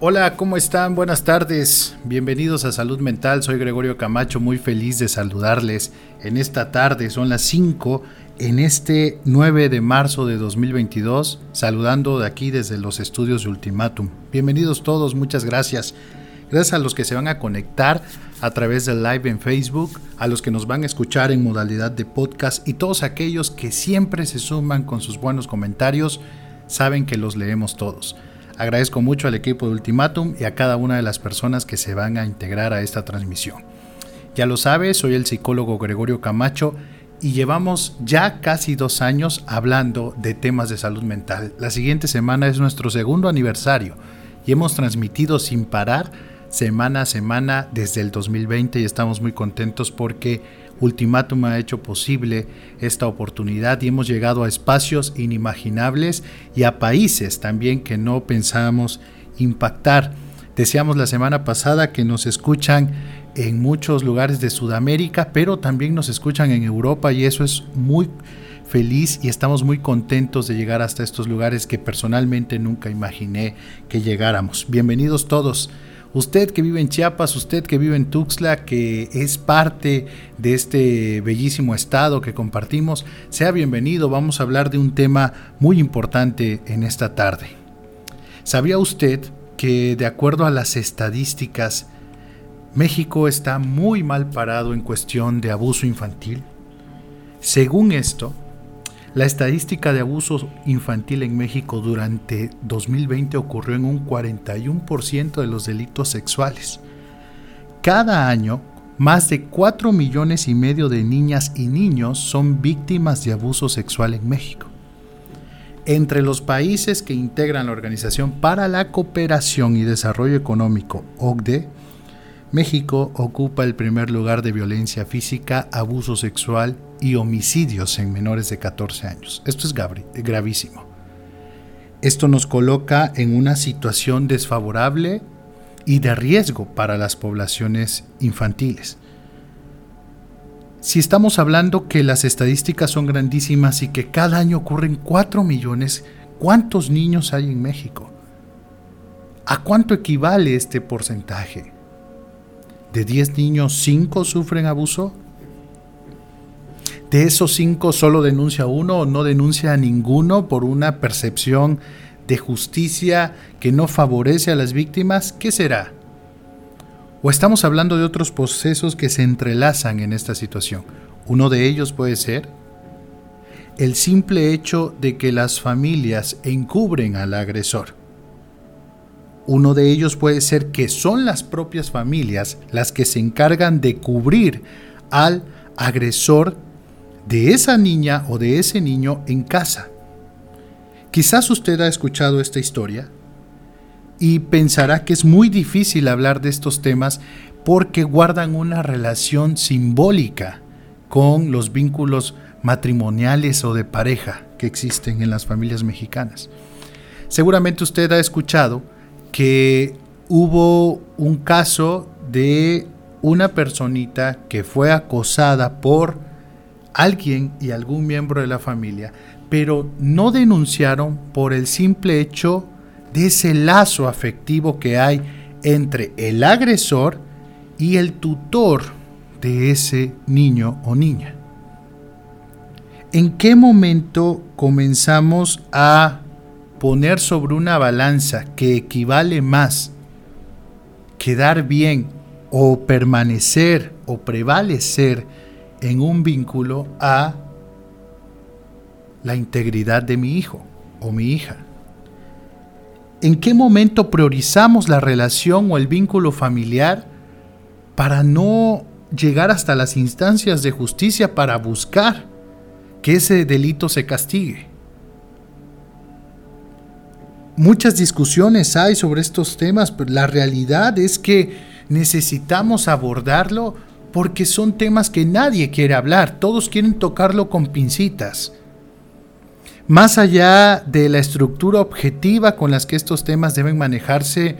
Hola, ¿cómo están? Buenas tardes. Bienvenidos a Salud Mental. Soy Gregorio Camacho, muy feliz de saludarles en esta tarde. Son las 5 en este 9 de marzo de 2022, saludando de aquí desde los estudios de Ultimatum. Bienvenidos todos, muchas gracias. Gracias a los que se van a conectar a través del live en Facebook, a los que nos van a escuchar en modalidad de podcast y todos aquellos que siempre se suman con sus buenos comentarios, saben que los leemos todos. Agradezco mucho al equipo de Ultimatum y a cada una de las personas que se van a integrar a esta transmisión. Ya lo sabes, soy el psicólogo Gregorio Camacho y llevamos ya casi dos años hablando de temas de salud mental. La siguiente semana es nuestro segundo aniversario y hemos transmitido sin parar semana a semana desde el 2020 y estamos muy contentos porque Ultimatum ha hecho posible esta oportunidad y hemos llegado a espacios inimaginables y a países también que no pensábamos impactar. Decíamos la semana pasada que nos escuchan en muchos lugares de Sudamérica, pero también nos escuchan en Europa y eso es muy feliz y estamos muy contentos de llegar hasta estos lugares que personalmente nunca imaginé que llegáramos. Bienvenidos todos. Usted que vive en Chiapas, usted que vive en Tuxtla, que es parte de este bellísimo estado que compartimos, sea bienvenido. Vamos a hablar de un tema muy importante en esta tarde. ¿Sabía usted que de acuerdo a las estadísticas, México está muy mal parado en cuestión de abuso infantil? Según esto, la estadística de abuso infantil en México durante 2020 ocurrió en un 41% de los delitos sexuales. Cada año, más de 4 millones y medio de niñas y niños son víctimas de abuso sexual en México. Entre los países que integran la Organización para la Cooperación y Desarrollo Económico, OCDE, México ocupa el primer lugar de violencia física, abuso sexual y homicidios en menores de 14 años. Esto es gravísimo. Esto nos coloca en una situación desfavorable y de riesgo para las poblaciones infantiles. Si estamos hablando que las estadísticas son grandísimas y que cada año ocurren 4 millones, ¿cuántos niños hay en México? ¿A cuánto equivale este porcentaje? de 10 niños, 5 sufren abuso. De esos 5 solo denuncia uno o no denuncia a ninguno por una percepción de justicia que no favorece a las víctimas. ¿Qué será? ¿O estamos hablando de otros procesos que se entrelazan en esta situación? Uno de ellos puede ser el simple hecho de que las familias encubren al agresor. Uno de ellos puede ser que son las propias familias las que se encargan de cubrir al agresor de esa niña o de ese niño en casa. Quizás usted ha escuchado esta historia y pensará que es muy difícil hablar de estos temas porque guardan una relación simbólica con los vínculos matrimoniales o de pareja que existen en las familias mexicanas. Seguramente usted ha escuchado que hubo un caso de una personita que fue acosada por alguien y algún miembro de la familia, pero no denunciaron por el simple hecho de ese lazo afectivo que hay entre el agresor y el tutor de ese niño o niña. ¿En qué momento comenzamos a poner sobre una balanza que equivale más quedar bien o permanecer o prevalecer en un vínculo a la integridad de mi hijo o mi hija. ¿En qué momento priorizamos la relación o el vínculo familiar para no llegar hasta las instancias de justicia para buscar que ese delito se castigue? muchas discusiones hay sobre estos temas, pero la realidad es que necesitamos abordarlo porque son temas que nadie quiere hablar, todos quieren tocarlo con pincitas. Más allá de la estructura objetiva con las que estos temas deben manejarse,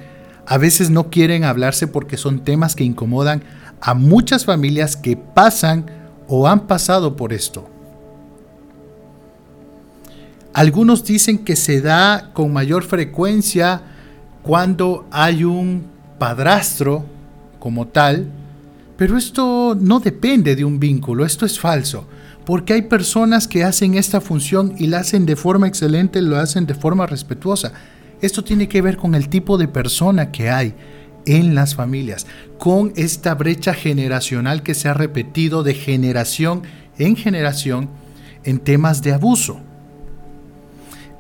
a veces no quieren hablarse porque son temas que incomodan a muchas familias que pasan o han pasado por esto. Algunos dicen que se da con mayor frecuencia cuando hay un padrastro como tal, pero esto no depende de un vínculo, esto es falso, porque hay personas que hacen esta función y la hacen de forma excelente, lo hacen de forma respetuosa. Esto tiene que ver con el tipo de persona que hay en las familias, con esta brecha generacional que se ha repetido de generación en generación en temas de abuso.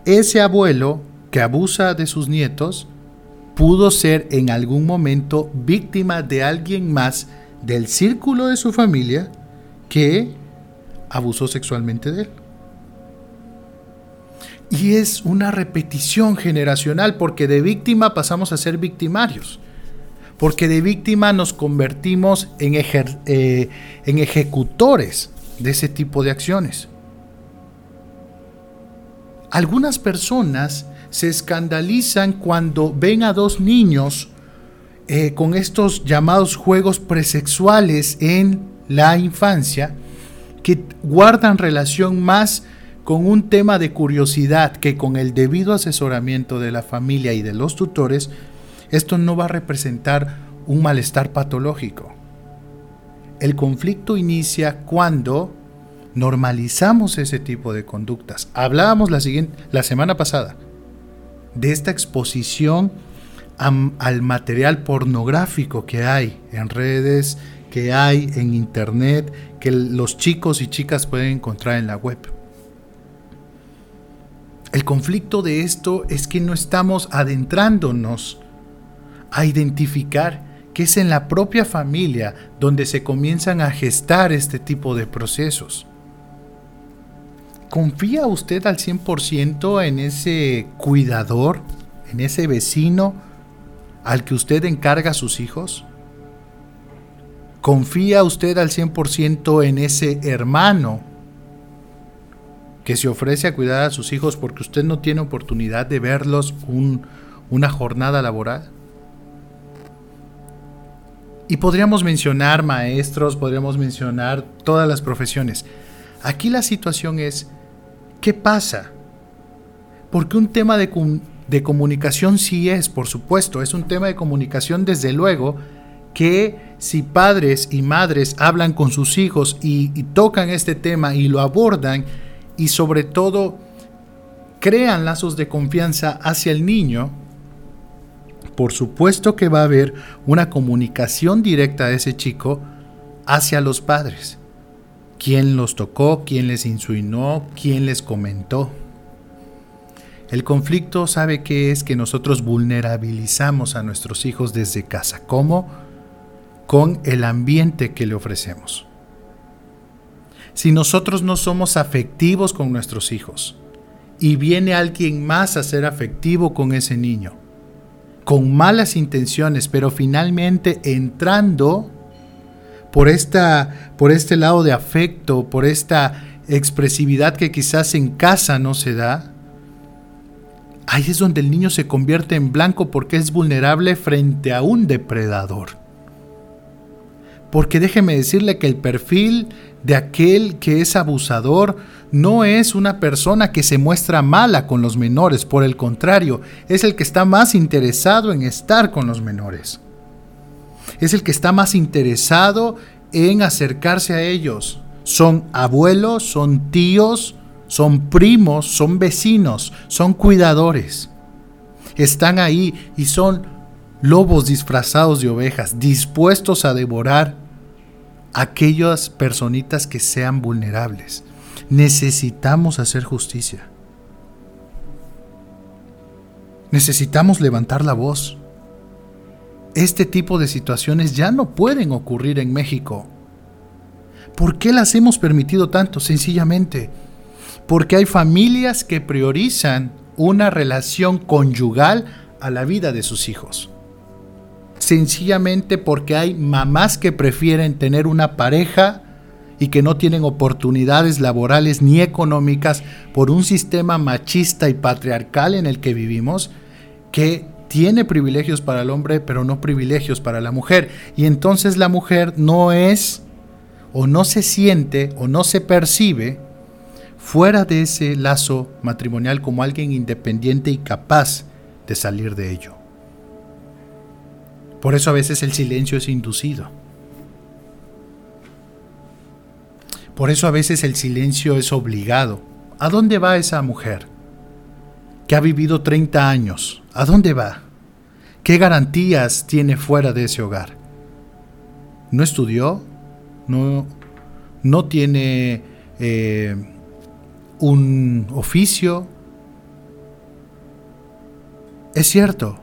Ese abuelo que abusa de sus nietos pudo ser en algún momento víctima de alguien más del círculo de su familia que abusó sexualmente de él. Y es una repetición generacional porque de víctima pasamos a ser victimarios. Porque de víctima nos convertimos en, eh, en ejecutores de ese tipo de acciones. Algunas personas se escandalizan cuando ven a dos niños eh, con estos llamados juegos presexuales en la infancia que guardan relación más con un tema de curiosidad que con el debido asesoramiento de la familia y de los tutores, esto no va a representar un malestar patológico. El conflicto inicia cuando normalizamos ese tipo de conductas. Hablábamos la, siguiente, la semana pasada de esta exposición al material pornográfico que hay en redes, que hay en internet, que los chicos y chicas pueden encontrar en la web. El conflicto de esto es que no estamos adentrándonos a identificar que es en la propia familia donde se comienzan a gestar este tipo de procesos. ¿Confía usted al 100% en ese cuidador, en ese vecino al que usted encarga a sus hijos? ¿Confía usted al 100% en ese hermano que se ofrece a cuidar a sus hijos porque usted no tiene oportunidad de verlos una jornada laboral? Y podríamos mencionar maestros, podríamos mencionar todas las profesiones. Aquí la situación es, ¿qué pasa? Porque un tema de, de comunicación sí es, por supuesto, es un tema de comunicación desde luego, que si padres y madres hablan con sus hijos y, tocan este tema y lo abordan y sobre todo crean lazos de confianza hacia el niño, por supuesto que va a haber una comunicación directa de ese chico hacia los padres. ¿Quién los tocó? ¿Quién les insinuó? ¿Quién les comentó? El conflicto sabe que es que nosotros vulnerabilizamos a nuestros hijos desde casa. ¿Cómo? Con el ambiente que le ofrecemos. Si nosotros no somos afectivos con nuestros hijos y viene alguien más a ser afectivo con ese niño, con malas intenciones, pero finalmente entrando por, esta, por este lado de afecto, por esta expresividad que quizás en casa no se da, Ahí es donde el niño se convierte en blanco porque es vulnerable frente a un depredador. Porque déjeme decirle que el perfil de aquel que es abusador no es una persona que se muestra mala con los menores, por el contrario, es el que está más interesado en estar con los menores. Es el que está más interesado en acercarse a ellos. Son abuelos, son tíos, son primos, son vecinos, son cuidadores. Están ahí y son lobos disfrazados de ovejas, dispuestos a devorar aquellas personitas que sean vulnerables. Necesitamos hacer justicia. Necesitamos levantar la voz. Este tipo de situaciones ya no pueden ocurrir en México. ¿Por qué las hemos permitido tanto? Sencillamente porque hay familias que priorizan una relación conyugal a la vida de sus hijos. Sencillamente porque hay mamás que prefieren tener una pareja y que no tienen oportunidades laborales ni económicas por un sistema machista y patriarcal en el que vivimos, que tiene privilegios para el hombre, pero no privilegios para la mujer. Y entonces la mujer no es, o no se siente, o no se percibe fuera de ese lazo matrimonial como alguien independiente y capaz de salir de ello. Por eso a veces el silencio es inducido. Por eso a veces el silencio es obligado. ¿A dónde va esa mujer? Que ha vivido 30 años. ¿A dónde va? ¿Qué garantías tiene fuera de ese hogar? ¿No estudió? ¿No, no tiene eh, un oficio? Es cierto,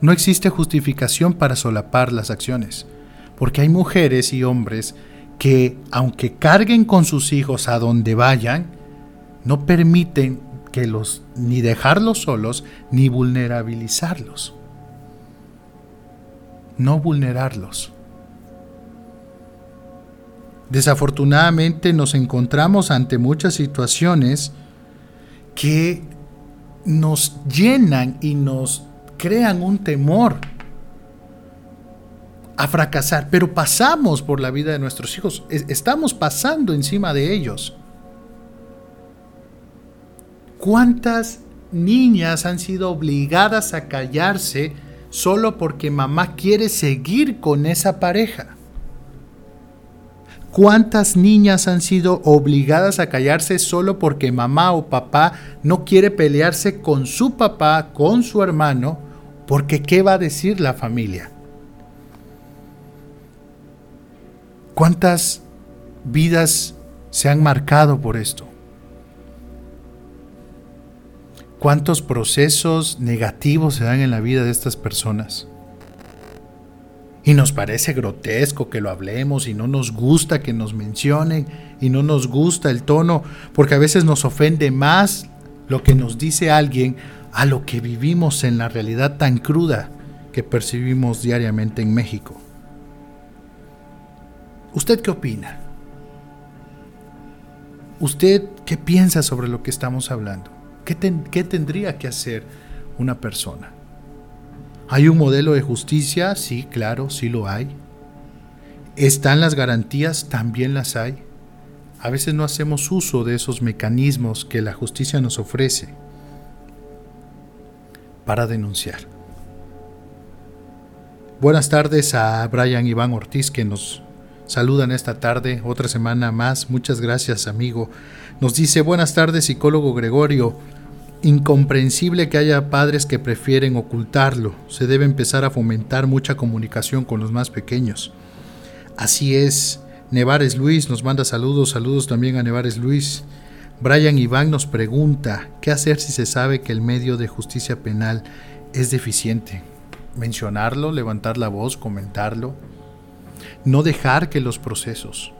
no existe justificación para solapar las acciones, porque hay mujeres y hombres que, aunque carguen con sus hijos a donde vayan, no permiten que los ni dejarlos solos ni vulnerabilizarlos. No vulnerarlos. Desafortunadamente nos encontramos ante muchas situaciones que nos llenan y nos crean un temor a fracasar, pero pasamos por la vida de nuestros hijos, estamos pasando encima de ellos. ¿Cuántas niñas han sido obligadas a callarse solo porque mamá quiere seguir con esa pareja? ¿Cuántas niñas han sido obligadas a callarse solo porque mamá o papá no quiere pelearse con su papá, con su hermano, porque ¿qué va a decir la familia? ¿Cuántas vidas se han marcado por esto? ¿Cuántos procesos negativos se dan en la vida de estas personas? Y nos parece grotesco que lo hablemos y no nos gusta que nos mencionen y no nos gusta el tono, porque a veces nos ofende más lo que nos dice alguien a lo que vivimos en la realidad tan cruda que percibimos diariamente en México. ¿Usted qué opina? ¿Usted qué piensa sobre lo que estamos hablando? ¿Qué, qué tendría que hacer una persona? ¿Hay un modelo de justicia? Sí, claro, sí lo hay. ¿Están las garantías? También las hay. A veces no hacemos uso de esos mecanismos que la justicia nos ofrece para denunciar. Buenas tardes a Brian Iván Ortiz que nos saludan esta tarde, otra semana más. Muchas gracias amigo. Nos dice buenas tardes psicólogo Gregorio incomprensible que haya padres que prefieren ocultarlo. Se debe empezar a fomentar mucha comunicación con los más pequeños. Así es. Nevares Luis nos manda saludos, saludos también a Nevares Luis. Brian Iván nos pregunta, ¿qué hacer si se sabe que el medio de justicia penal es deficiente? Mencionarlo, levantar la voz, comentarlo. No dejar que los procesos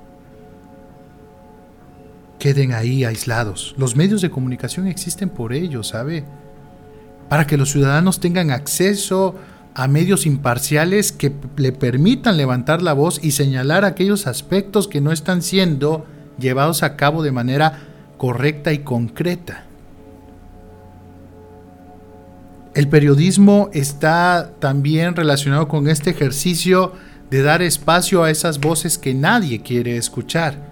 queden ahí aislados. Los medios de comunicación existen por ello, ¿sabe? Para que los ciudadanos tengan acceso a medios imparciales que le permitan levantar la voz y señalar aquellos aspectos que no están siendo llevados a cabo de manera correcta y concreta. El periodismo está también relacionado con este ejercicio de dar espacio a esas voces que nadie quiere escuchar.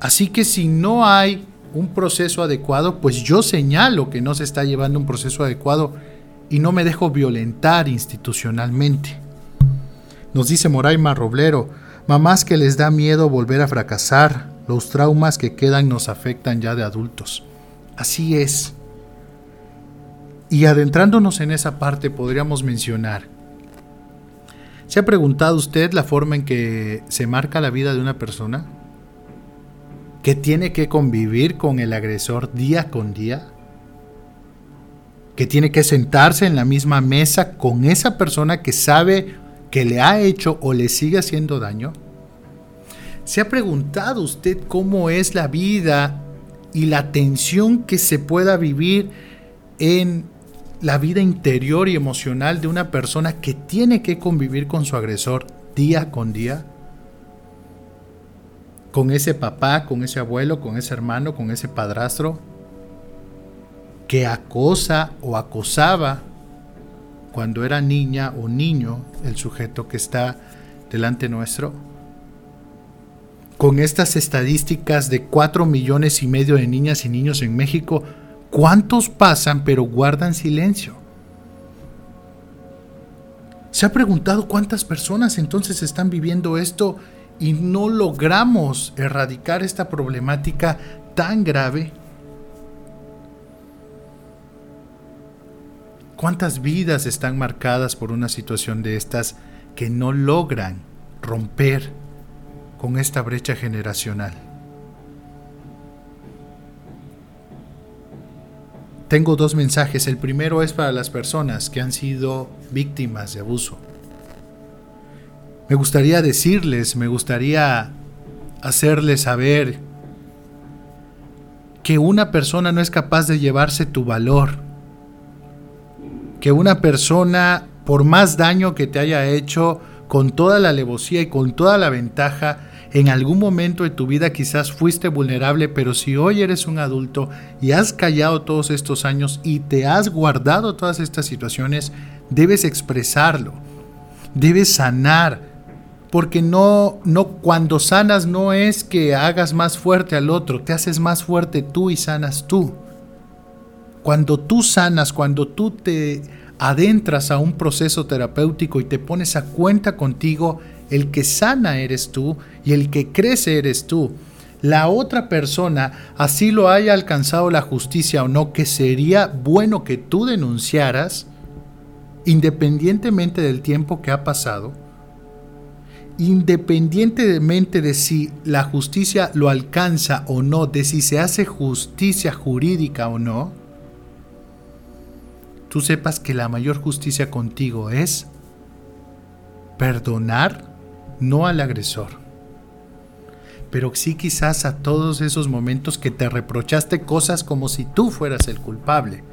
Así que si no hay un proceso adecuado, pues yo señalo que no se está llevando un proceso adecuado y no me dejo violentar institucionalmente. Nos dice Moraima Roblero, mamás que les da miedo volver a fracasar, los traumas que quedan nos afectan ya de adultos. Así es. Y adentrándonos en esa parte podríamos mencionar, ¿se ha preguntado usted la forma en que se marca la vida de una persona? Que tiene que convivir con el agresor día con día, que tiene que sentarse en la misma mesa con esa persona que sabe que le ha hecho o le sigue haciendo daño? ¿Se ha preguntado usted cómo es la vida y la tensión que se pueda vivir en la vida interior y emocional de una persona que tiene que convivir con su agresor día con día? Con ese papá, con ese abuelo, con ese hermano, con ese padrastro que acosa o acosaba cuando era niña o niño el sujeto que está delante nuestro. Con estas estadísticas de 4 millones y medio de niñas y niños en México, ¿cuántos pasan pero guardan silencio? ¿Se ha preguntado cuántas personas entonces están viviendo esto y no logramos erradicar esta problemática tan grave? ¿Cuántas vidas están marcadas por una situación de estas que no logran romper con esta brecha generacional? Tengo dos mensajes. El primero es para las personas que han sido víctimas de abuso. Me gustaría decirles, me gustaría hacerles saber que una persona no es capaz de llevarse tu valor. Que una persona, por más daño que te haya hecho, con toda la alevosía y con toda la ventaja, en algún momento de tu vida quizás fuiste vulnerable, pero si hoy eres un adulto y has callado todos estos años y te has guardado todas estas situaciones, debes expresarlo, debes sanar, porque no no cuando sanas no es que hagas más fuerte al otro, te haces más fuerte tú y sanas tú. Cuando tú sanas, cuando tú te adentras a un proceso terapéutico y te pones a cuenta contigo, el que sana eres tú y el que crece eres tú. La otra persona, así lo haya alcanzado la justicia o no, que sería bueno que tú denunciaras, independientemente del tiempo que ha pasado, independientemente de si la justicia lo alcanza o no, de si se hace justicia jurídica o no, tú sepas que la mayor justicia contigo es perdonar no al agresor, pero sí quizás a todos esos momentos que te reprochaste cosas como si tú fueras el culpable.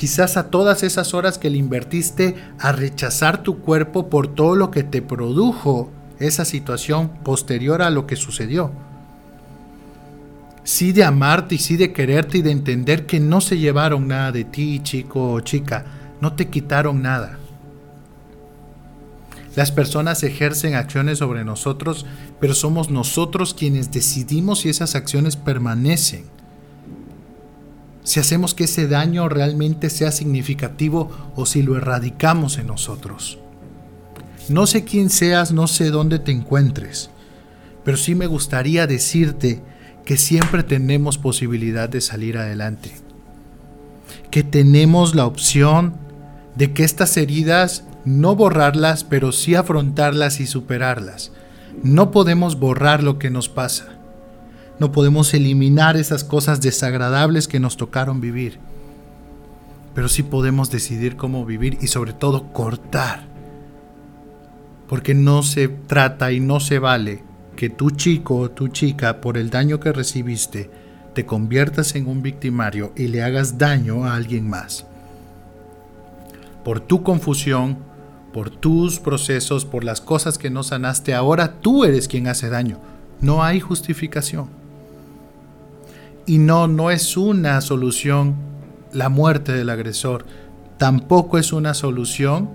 Quizás a todas esas horas que le invertiste a rechazar tu cuerpo por todo lo que te produjo esa situación posterior a lo que sucedió sí de amarte y sí de quererte y de entender que no se llevaron nada de ti, chico o chica, no te quitaron nada. Las personas ejercen acciones sobre nosotros, pero somos nosotros quienes decidimos si esas acciones permanecen. Si hacemos que ese daño realmente sea significativo o si lo erradicamos en nosotros. No sé quién seas, no sé dónde te encuentres, pero sí me gustaría decirte que siempre tenemos posibilidad de salir adelante, que tenemos la opción de que estas heridas no borrarlas, pero sí afrontarlas y superarlas. No podemos borrar lo que nos pasa. No podemos eliminar esas cosas desagradables que nos tocaron vivir. Pero sí podemos decidir cómo vivir y sobre todo cortar. Porque no se trata y no se vale que tu chico o tu chica, por el daño que recibiste, te conviertas en un victimario y le hagas daño a alguien más. Por tu confusión, por tus procesos, por las cosas que no sanaste, ahora tú eres quien hace daño. No hay justificación. Y no, no es una solución la muerte del agresor. Tampoco es una solución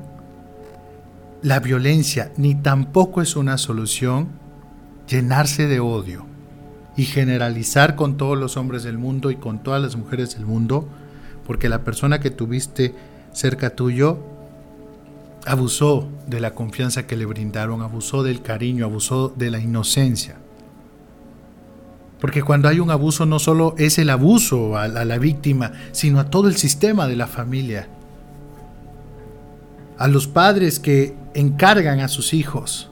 la violencia, ni tampoco es una solución llenarse de odio y generalizar con todos los hombres del mundo y con todas las mujeres del mundo, porque la persona que tuviste cerca tuyo abusó de la confianza que le brindaron, abusó del cariño, abusó de la inocencia. Porque cuando hay un abuso no solo es el abuso a, la víctima, sino a todo el sistema de la familia. A los padres que encargan a sus hijos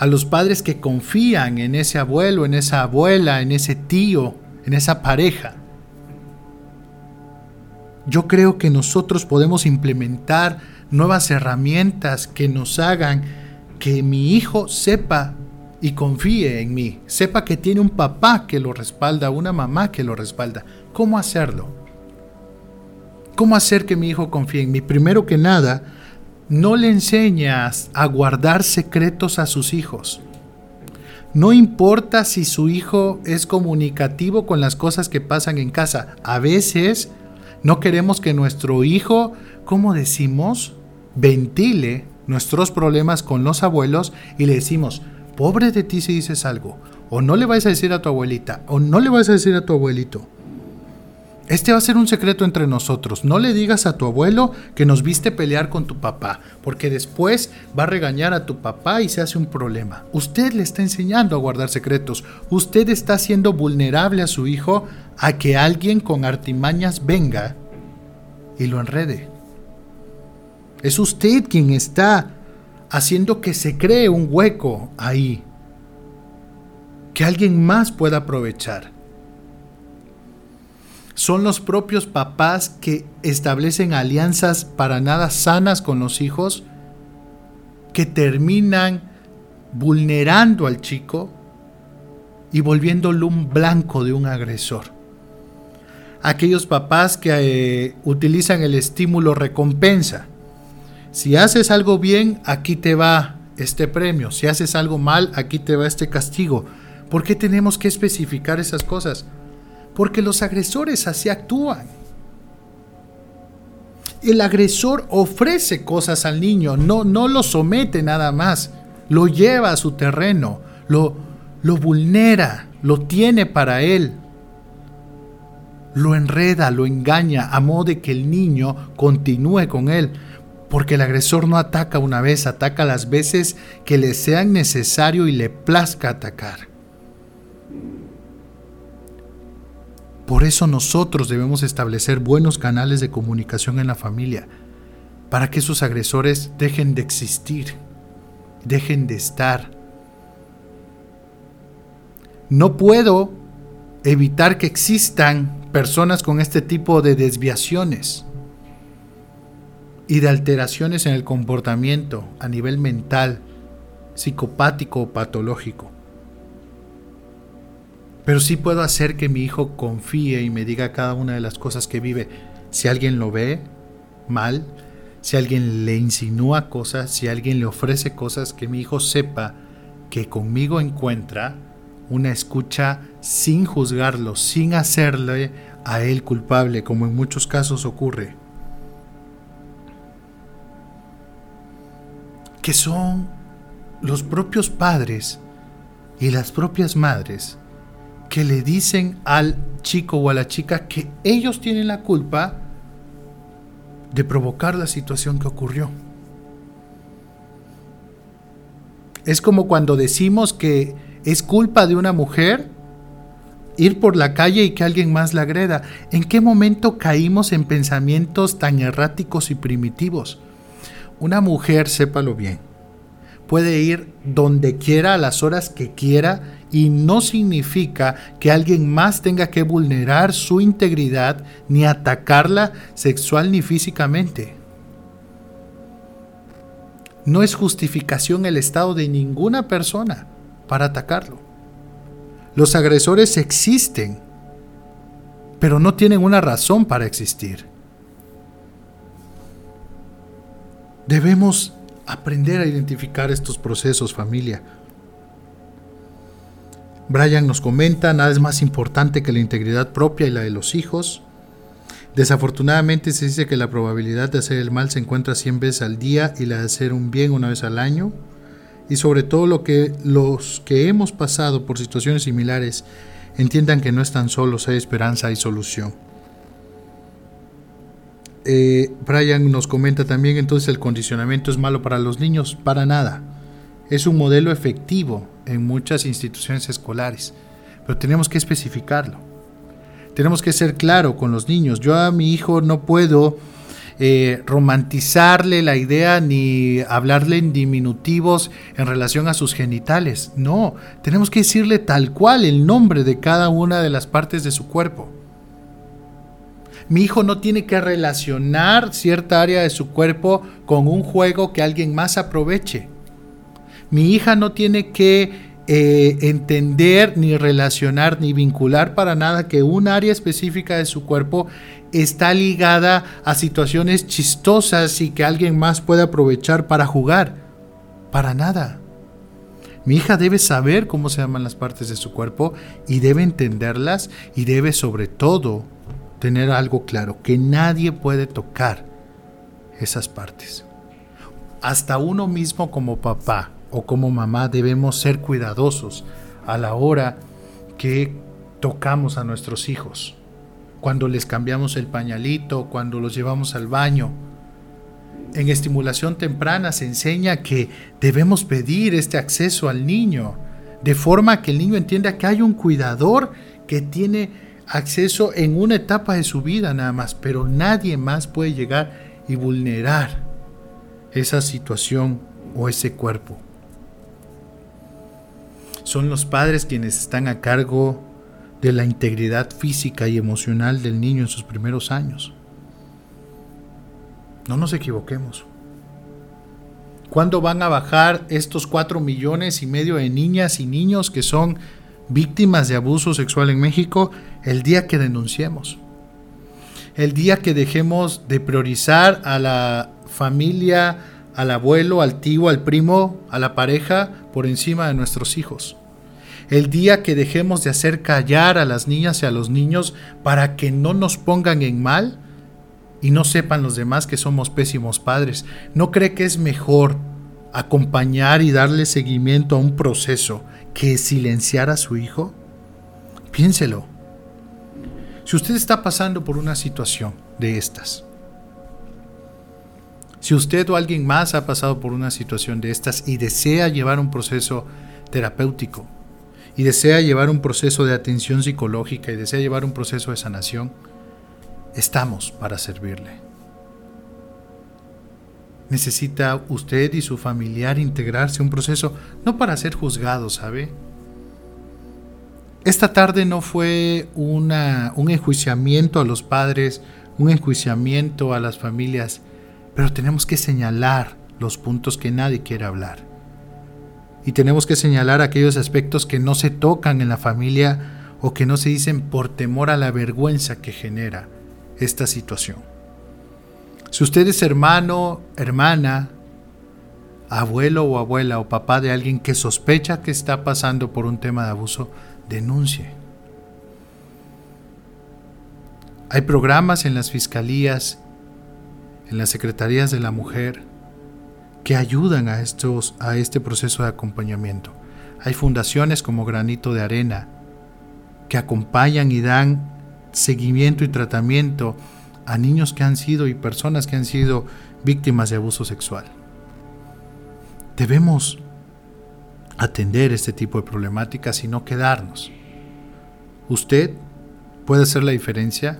a los padres que confían en ese abuelo, en esa abuela, en ese tío, en esa pareja. Yo creo que nosotros podemos implementar nuevas herramientas que nos hagan que mi hijo sepa y confíe en mí, sepa que tiene un papá que lo respalda, una mamá que lo respalda. ¿Cómo hacerlo? ¿Cómo hacer que mi hijo confíe en mí? Primero que nada, no le enseñas a guardar secretos a sus hijos. No importa si su hijo es comunicativo con las cosas que pasan en casa. A veces no queremos que nuestro hijo, como decimos, ventile nuestros problemas con los abuelos y le decimos, pobre de ti si dices algo, o no le vas a decir a tu abuelita, o no le vas a decir a tu abuelito. Este va a ser un secreto entre nosotros. No le digas a tu abuelo que nos viste pelear con tu papá, porque después va a regañar a tu papá y se hace un problema. Usted le está enseñando a guardar secretos. Usted está haciendo vulnerable a su hijo a que alguien con artimañas venga y lo enrede. Es usted quien está haciendo que se cree un hueco ahí, que alguien más pueda aprovechar son los propios papás que establecen alianzas para nada sanas con los hijos que terminan vulnerando al chico y volviéndolo un blanco de un agresor. Aquellos papás que eh, utilizan el estímulo recompensa. Si haces algo bien, aquí te va este premio. Si haces algo mal, aquí te va este castigo. ¿Por qué tenemos que especificar esas cosas? porque los agresores así actúan. El agresor ofrece cosas al niño, no, no lo somete nada más, lo lleva a su terreno, lo, lo vulnera, lo tiene para él, lo enreda, lo engaña, a modo de que el niño continúe con él, porque el agresor no ataca una vez, ataca las veces que le sean necesario y le plazca atacar. Por eso nosotros debemos establecer buenos canales de comunicación en la familia, para que esos agresores dejen de existir, dejen de estar. No puedo evitar que existan personas con este tipo de desviaciones y de alteraciones en el comportamiento a nivel mental, psicopático o patológico. Pero sí puedo hacer que mi hijo confíe y me diga cada una de las cosas que vive. Si alguien lo ve mal, si alguien le insinúa cosas, si alguien le ofrece cosas, que mi hijo sepa que conmigo encuentra una escucha sin juzgarlo, sin hacerle a él culpable, como en muchos casos ocurre. Que son los propios padres y las propias madres que le dicen al chico o a la chica que ellos tienen la culpa de provocar la situación que ocurrió. Es como cuando decimos que es culpa de una mujer ir por la calle y que alguien más la agreda. ¿En qué momento caímos en pensamientos tan erráticos y primitivos? Una mujer, sépalo bien, puede ir donde quiera a las horas que quiera y no significa que alguien más tenga que vulnerar su integridad ni atacarla sexual ni físicamente. No es justificación el estado de ninguna persona para atacarlo. Los agresores existen, pero no tienen una razón para existir. Debemos aprender a identificar estos procesos, familia Brian nos comenta, nada es más importante que la integridad propia y la de los hijos. Desafortunadamente se dice que la probabilidad de hacer el mal se encuentra 100 veces al día y la de hacer un bien una vez al año. Y sobre todo lo que los que hemos pasado por situaciones similares entiendan que no están solos, hay esperanza y solución. Eh, Brian nos comenta también entonces el condicionamiento es malo para los niños, para nada. Es un modelo efectivo en muchas instituciones escolares, pero tenemos que especificarlo. Tenemos que ser claro con los niños. Yo a mi hijo no puedo eh, romantizarle la idea ni hablarle en diminutivos en relación a sus genitales. No, tenemos que decirle tal cual el nombre de cada una de las partes de su cuerpo. Mi hijo no tiene que relacionar cierta área de su cuerpo con un juego que alguien más aproveche. Mi hija no tiene que eh, entender, ni relacionar, ni vincular para nada que un área específica de su cuerpo está ligada a situaciones chistosas y que alguien más puede aprovechar para jugar. Para nada. Mi hija debe saber cómo se llaman las partes de su cuerpo y debe entenderlas y debe sobre todo tener algo claro, que nadie puede tocar esas partes. Hasta uno mismo como papá o como mamá debemos ser cuidadosos a la hora que tocamos a nuestros hijos. cuando les cambiamos el pañalito, cuando los llevamos al baño. En estimulación temprana se enseña que debemos pedir este acceso al niño, de forma que el niño entienda que hay un cuidador que tiene acceso en una etapa de su vida nada más, pero nadie más puede llegar y vulnerar esa situación o ese cuerpo. Son los padres quienes están a cargo de la integridad física y emocional del niño en sus primeros años. No nos equivoquemos. ¿Cuándo van a bajar estos cuatro millones y medio de niñas y niños que son víctimas de abuso sexual en México? El día que denunciemos. El día que dejemos de priorizar a la familia, al abuelo, al tío, al primo, a la pareja por encima de nuestros hijos. El día que dejemos de hacer callar a las niñas y a los niños para que no nos pongan en mal y no sepan los demás que somos pésimos padres. ¿No cree que es mejor acompañar y darle seguimiento a un proceso que silenciar a su hijo? Piénselo. Si usted está pasando por una situación de estas, si usted o alguien más ha pasado por una situación de estas y desea llevar un proceso terapéutico, y desea llevar un proceso de atención psicológica y desea llevar un proceso de sanación, estamos para servirle. Necesita usted y su familiar integrarse a un proceso no para ser juzgado, ¿sabe? Esta tarde no fue un enjuiciamiento a los padres, un enjuiciamiento a las familias, pero tenemos que señalar los puntos que nadie quiere hablar. Y tenemos que señalar aquellos aspectos que no se tocan en la familia o que no se dicen por temor a la vergüenza que genera esta situación. Si usted es hermano, hermana, abuelo o abuela o papá de alguien que sospecha que está pasando por un tema de abuso, denuncie. Hay programas en las fiscalías, en las secretarías de la mujer, que ayudan a, estos, a este proceso de acompañamiento. Hay fundaciones como Granito de Arena que acompañan y dan seguimiento y tratamiento a niños que han sido y personas que han sido víctimas de abuso sexual. Debemos atender este tipo de problemáticas y no quedarnos. Usted puede hacer la diferencia.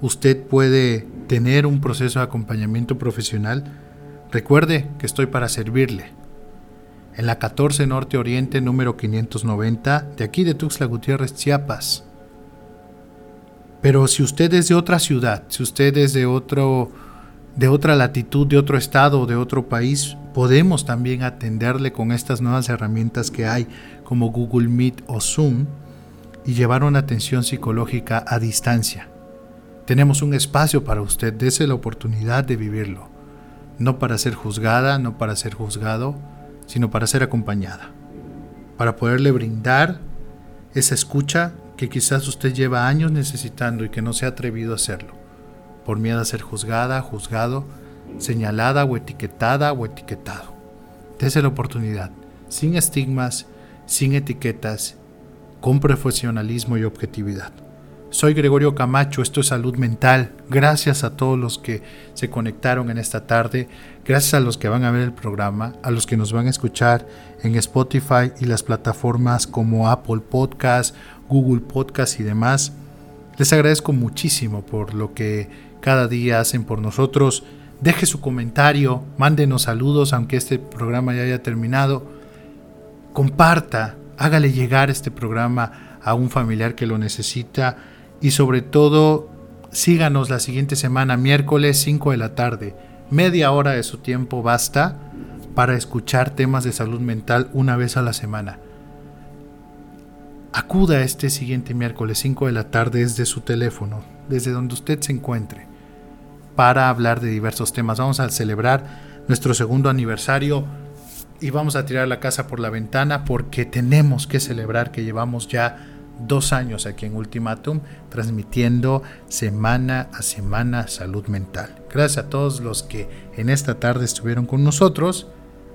Usted puede tener un proceso de acompañamiento profesional Recuerde que estoy para servirle. En la 14 Norte Oriente número 590 de aquí de Tuxtla Gutiérrez, Chiapas. Pero si usted es de otra ciudad, si usted es de otro de otra latitud, de otro estado, de otro país, podemos también atenderle con estas nuevas herramientas que hay como Google Meet o Zoom y llevar una atención psicológica a distancia. Tenemos un espacio para usted, dése la oportunidad de vivirlo. No para ser juzgada, no para ser juzgado, sino para ser acompañada, para poderle brindar esa escucha que quizás usted lleva años necesitando y que no se ha atrevido a hacerlo, por miedo a ser juzgada, juzgado, señalada o etiquetada o etiquetado. Dese la oportunidad, sin estigmas, sin etiquetas, con profesionalismo y objetividad. Soy Gregorio Camacho, esto es Salud Mental. Gracias a todos los que se conectaron en esta tarde, gracias a los que van a ver el programa, a los que nos van a escuchar en Spotify y las plataformas como Apple Podcast, Google Podcast y demás. Les agradezco muchísimo por lo que cada día hacen por nosotros. Deje su comentario, mándenos saludos aunque este programa ya haya terminado. Comparta, hágale llegar este programa a un familiar que lo necesita y sobre todo síganos la siguiente semana, miércoles 5 de la tarde. Media hora de su tiempo basta para escuchar temas de salud mental una vez a la semana. Acuda este siguiente miércoles 5 de la tarde desde su teléfono, desde donde usted se encuentre, para hablar de diversos temas. Vamos a celebrar nuestro segundo aniversario y vamos a tirar la casa por la ventana porque tenemos que celebrar que llevamos ya dos años aquí en Ultimatum, transmitiendo semana a semana salud mental. Gracias a todos los que en esta tarde estuvieron con nosotros.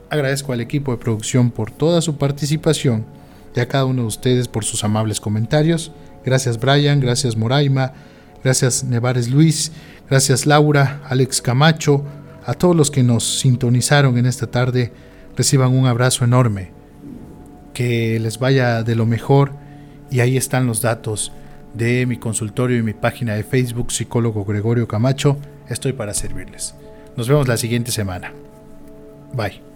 Agradezco al equipo de producción por toda su participación y a cada uno de ustedes por sus amables comentarios. Gracias Brian, gracias Moraima, Gracias Nevares Luis, gracias Laura, Alex Camacho, a todos los que nos sintonizaron en esta tarde. Reciban un abrazo enorme. Que les vaya de lo mejor y ahí están los datos de mi consultorio y mi página de Facebook, psicólogo Gregorio Camacho. Estoy para servirles. Nos vemos la siguiente semana. Bye.